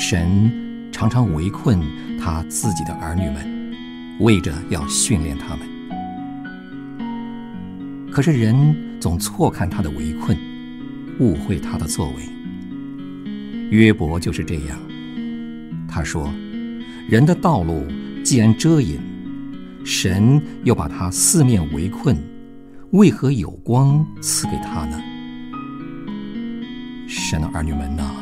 神常常围困他自己的儿女们，为着要训练他们。可是人总错看他的围困，误会他的作为。约伯就是这样。他说：“人的道路既然遮隐，神又把他四面围困，为何有光赐给他呢？”神的儿女们哪，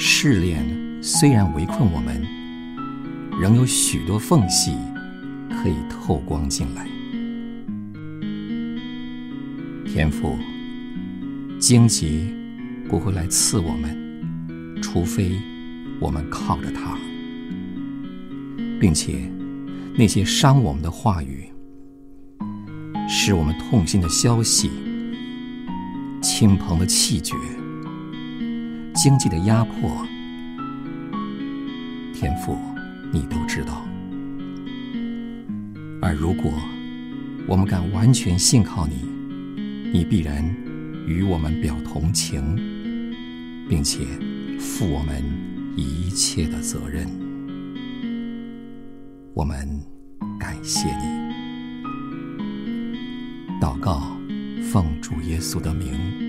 试炼虽然围困我们，仍有许多缝隙可以透光进来。天赋，荆棘不会来刺我们，除非我们靠着它，并且那些伤我们的话语，使我们痛心的消息，亲朋的气绝，经济的压迫，天赋，你都知道。而如果我们敢完全信靠你，你必然与我们表同情，并且负我们一切的责任。我们感谢你。祷告，奉主耶稣的名。